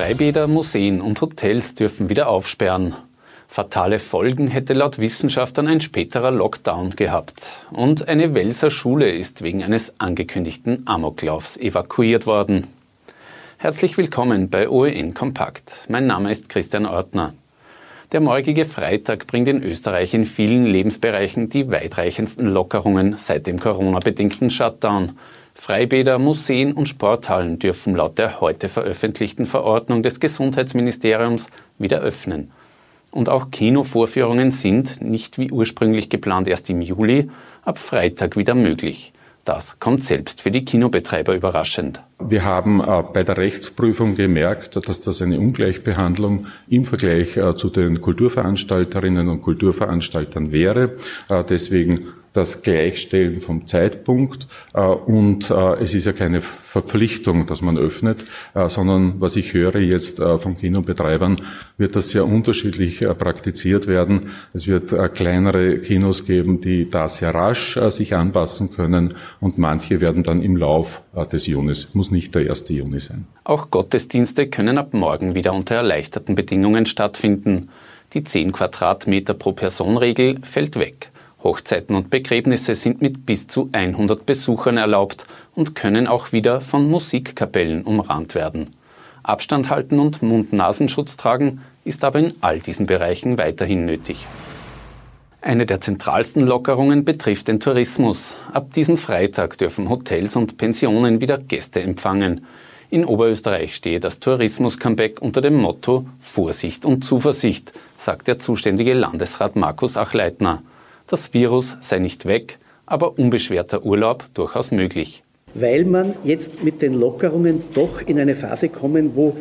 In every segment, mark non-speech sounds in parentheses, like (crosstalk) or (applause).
Freibäder, Museen und Hotels dürfen wieder aufsperren. Fatale Folgen hätte laut Wissenschaftlern ein späterer Lockdown gehabt. Und eine Welser Schule ist wegen eines angekündigten Amoklaufs evakuiert worden. Herzlich willkommen bei OEN Kompakt. Mein Name ist Christian Ortner. Der morgige Freitag bringt in Österreich in vielen Lebensbereichen die weitreichendsten Lockerungen seit dem Corona-bedingten Shutdown. Freibäder, Museen und Sporthallen dürfen laut der heute veröffentlichten Verordnung des Gesundheitsministeriums wieder öffnen. Und auch Kinovorführungen sind, nicht wie ursprünglich geplant erst im Juli, ab Freitag wieder möglich. Das kommt selbst für die Kinobetreiber überraschend. Wir haben äh, bei der Rechtsprüfung gemerkt, dass das eine Ungleichbehandlung im Vergleich äh, zu den Kulturveranstalterinnen und Kulturveranstaltern wäre. Äh, deswegen das Gleichstellen vom Zeitpunkt äh, und äh, es ist ja keine Verpflichtung, dass man öffnet, äh, sondern was ich höre jetzt von Kinobetreibern, wird das sehr unterschiedlich praktiziert werden. Es wird kleinere Kinos geben, die da sehr rasch sich anpassen können und manche werden dann im Lauf des Junis, muss nicht der 1. Juni sein. Auch Gottesdienste können ab morgen wieder unter erleichterten Bedingungen stattfinden. Die 10 Quadratmeter pro Person Regel fällt weg. Hochzeiten und Begräbnisse sind mit bis zu 100 Besuchern erlaubt und können auch wieder von Musikkapellen umrahmt werden. Abstand halten und Mund-Nasenschutz tragen ist aber in all diesen Bereichen weiterhin nötig. Eine der zentralsten Lockerungen betrifft den Tourismus. Ab diesem Freitag dürfen Hotels und Pensionen wieder Gäste empfangen. In Oberösterreich stehe das Tourismus-Comeback unter dem Motto Vorsicht und Zuversicht, sagt der zuständige Landesrat Markus Achleitner. Das Virus sei nicht weg, aber unbeschwerter Urlaub durchaus möglich. Weil man jetzt mit den Lockerungen doch in eine Phase kommen, wo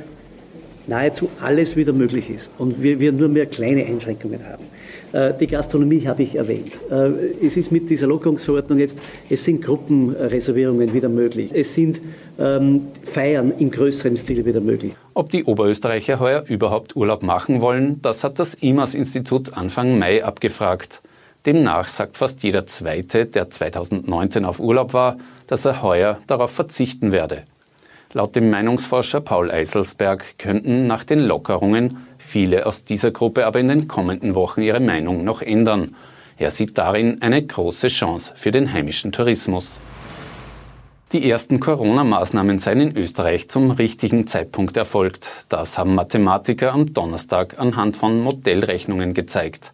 nahezu alles wieder möglich ist und wir, wir nur mehr kleine Einschränkungen haben. Äh, die Gastronomie habe ich erwähnt. Äh, es ist mit dieser Lockerungsverordnung jetzt, es sind Gruppenreservierungen wieder möglich. Es sind ähm, Feiern im größeren Stil wieder möglich. Ob die Oberösterreicher heuer überhaupt Urlaub machen wollen, das hat das IMAS-Institut Anfang Mai abgefragt. Demnach sagt fast jeder Zweite, der 2019 auf Urlaub war, dass er heuer darauf verzichten werde. Laut dem Meinungsforscher Paul Eiselsberg könnten nach den Lockerungen viele aus dieser Gruppe aber in den kommenden Wochen ihre Meinung noch ändern. Er sieht darin eine große Chance für den heimischen Tourismus. Die ersten Corona-Maßnahmen seien in Österreich zum richtigen Zeitpunkt erfolgt. Das haben Mathematiker am Donnerstag anhand von Modellrechnungen gezeigt.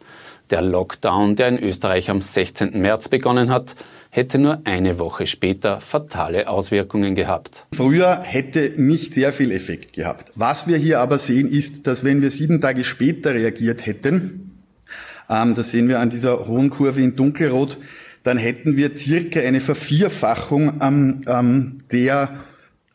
Der Lockdown, der in Österreich am 16. März begonnen hat, hätte nur eine Woche später fatale Auswirkungen gehabt. Früher hätte nicht sehr viel Effekt gehabt. Was wir hier aber sehen, ist, dass wenn wir sieben Tage später reagiert hätten, ähm, das sehen wir an dieser hohen Kurve in dunkelrot, dann hätten wir circa eine Vervierfachung ähm, ähm, der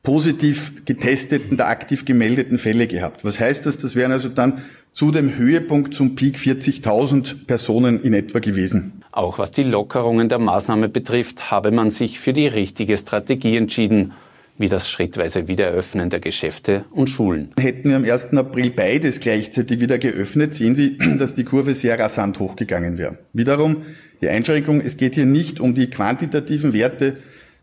positiv getesteten, der aktiv gemeldeten Fälle gehabt. Was heißt das? Das wären also dann zu dem Höhepunkt zum Peak 40.000 Personen in etwa gewesen. Auch was die Lockerungen der Maßnahme betrifft, habe man sich für die richtige Strategie entschieden, wie das schrittweise Wiedereröffnen der Geschäfte und Schulen. Hätten wir am 1. April beides gleichzeitig wieder geöffnet, sehen Sie, (clears throat) dass die Kurve sehr rasant hochgegangen wäre. Wiederum die Einschränkung, es geht hier nicht um die quantitativen Werte,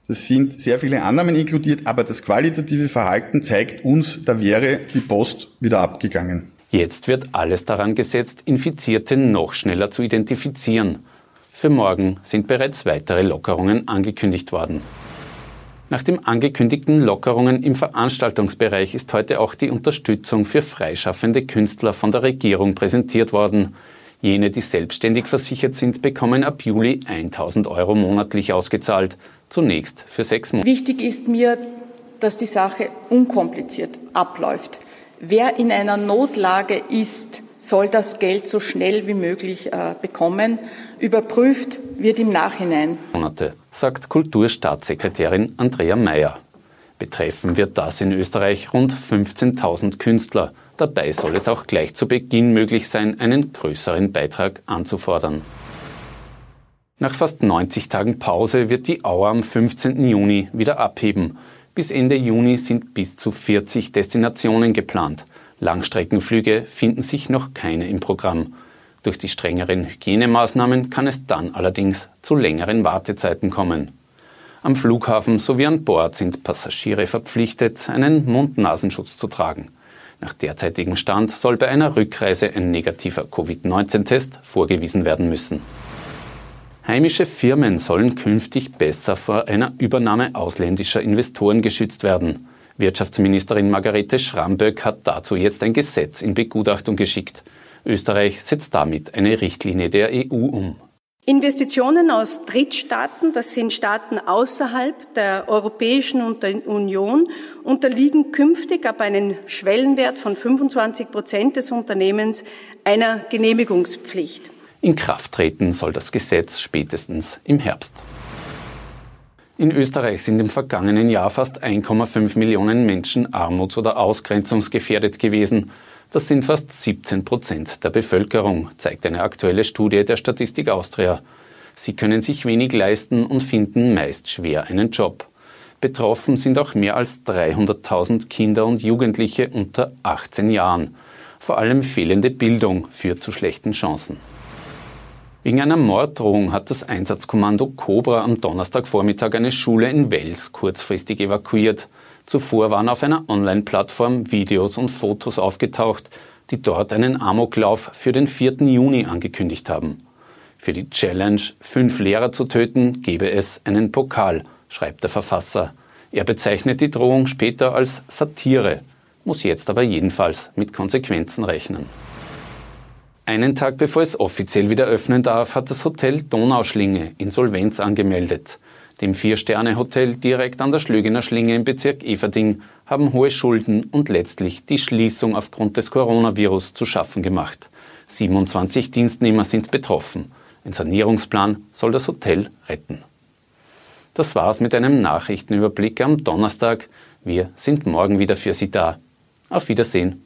das sind sehr viele Annahmen inkludiert, aber das qualitative Verhalten zeigt uns, da wäre die Post wieder abgegangen. Jetzt wird alles daran gesetzt, Infizierte noch schneller zu identifizieren. Für morgen sind bereits weitere Lockerungen angekündigt worden. Nach den angekündigten Lockerungen im Veranstaltungsbereich ist heute auch die Unterstützung für freischaffende Künstler von der Regierung präsentiert worden. Jene, die selbstständig versichert sind, bekommen ab Juli 1000 Euro monatlich ausgezahlt, zunächst für sechs Monate. Wichtig ist mir, dass die Sache unkompliziert abläuft. Wer in einer Notlage ist, soll das Geld so schnell wie möglich äh, bekommen. Überprüft wird im Nachhinein. Monate, sagt Kulturstaatssekretärin Andrea Mayer. Betreffen wird das in Österreich rund 15.000 Künstler. Dabei soll es auch gleich zu Beginn möglich sein, einen größeren Beitrag anzufordern. Nach fast 90 Tagen Pause wird die Auer am 15. Juni wieder abheben. Bis Ende Juni sind bis zu 40 Destinationen geplant. Langstreckenflüge finden sich noch keine im Programm. Durch die strengeren Hygienemaßnahmen kann es dann allerdings zu längeren Wartezeiten kommen. Am Flughafen sowie an Bord sind Passagiere verpflichtet, einen Mund-Nasenschutz zu tragen. Nach derzeitigem Stand soll bei einer Rückreise ein negativer Covid-19-Test vorgewiesen werden müssen. Heimische Firmen sollen künftig besser vor einer Übernahme ausländischer Investoren geschützt werden. Wirtschaftsministerin Margarete Schramböck hat dazu jetzt ein Gesetz in Begutachtung geschickt. Österreich setzt damit eine Richtlinie der EU um. Investitionen aus Drittstaaten, das sind Staaten außerhalb der Europäischen Union, unterliegen künftig ab einem Schwellenwert von 25 Prozent des Unternehmens einer Genehmigungspflicht. In Kraft treten soll das Gesetz spätestens im Herbst. In Österreich sind im vergangenen Jahr fast 1,5 Millionen Menschen armuts- oder ausgrenzungsgefährdet gewesen. Das sind fast 17 Prozent der Bevölkerung, zeigt eine aktuelle Studie der Statistik Austria. Sie können sich wenig leisten und finden meist schwer einen Job. Betroffen sind auch mehr als 300.000 Kinder und Jugendliche unter 18 Jahren. Vor allem fehlende Bildung führt zu schlechten Chancen. Wegen einer Morddrohung hat das Einsatzkommando Cobra am Donnerstagvormittag eine Schule in Wels kurzfristig evakuiert. Zuvor waren auf einer Online-Plattform Videos und Fotos aufgetaucht, die dort einen Amoklauf für den 4. Juni angekündigt haben. Für die Challenge, fünf Lehrer zu töten, gebe es einen Pokal, schreibt der Verfasser. Er bezeichnet die Drohung später als Satire, muss jetzt aber jedenfalls mit Konsequenzen rechnen. Einen Tag bevor es offiziell wieder öffnen darf, hat das Hotel Donauschlinge Insolvenz angemeldet. Dem Vier-Sterne-Hotel direkt an der Schlögener Schlinge im Bezirk Everding haben hohe Schulden und letztlich die Schließung aufgrund des Coronavirus zu schaffen gemacht. 27 Dienstnehmer sind betroffen. Ein Sanierungsplan soll das Hotel retten. Das war's mit einem Nachrichtenüberblick am Donnerstag. Wir sind morgen wieder für Sie da. Auf Wiedersehen.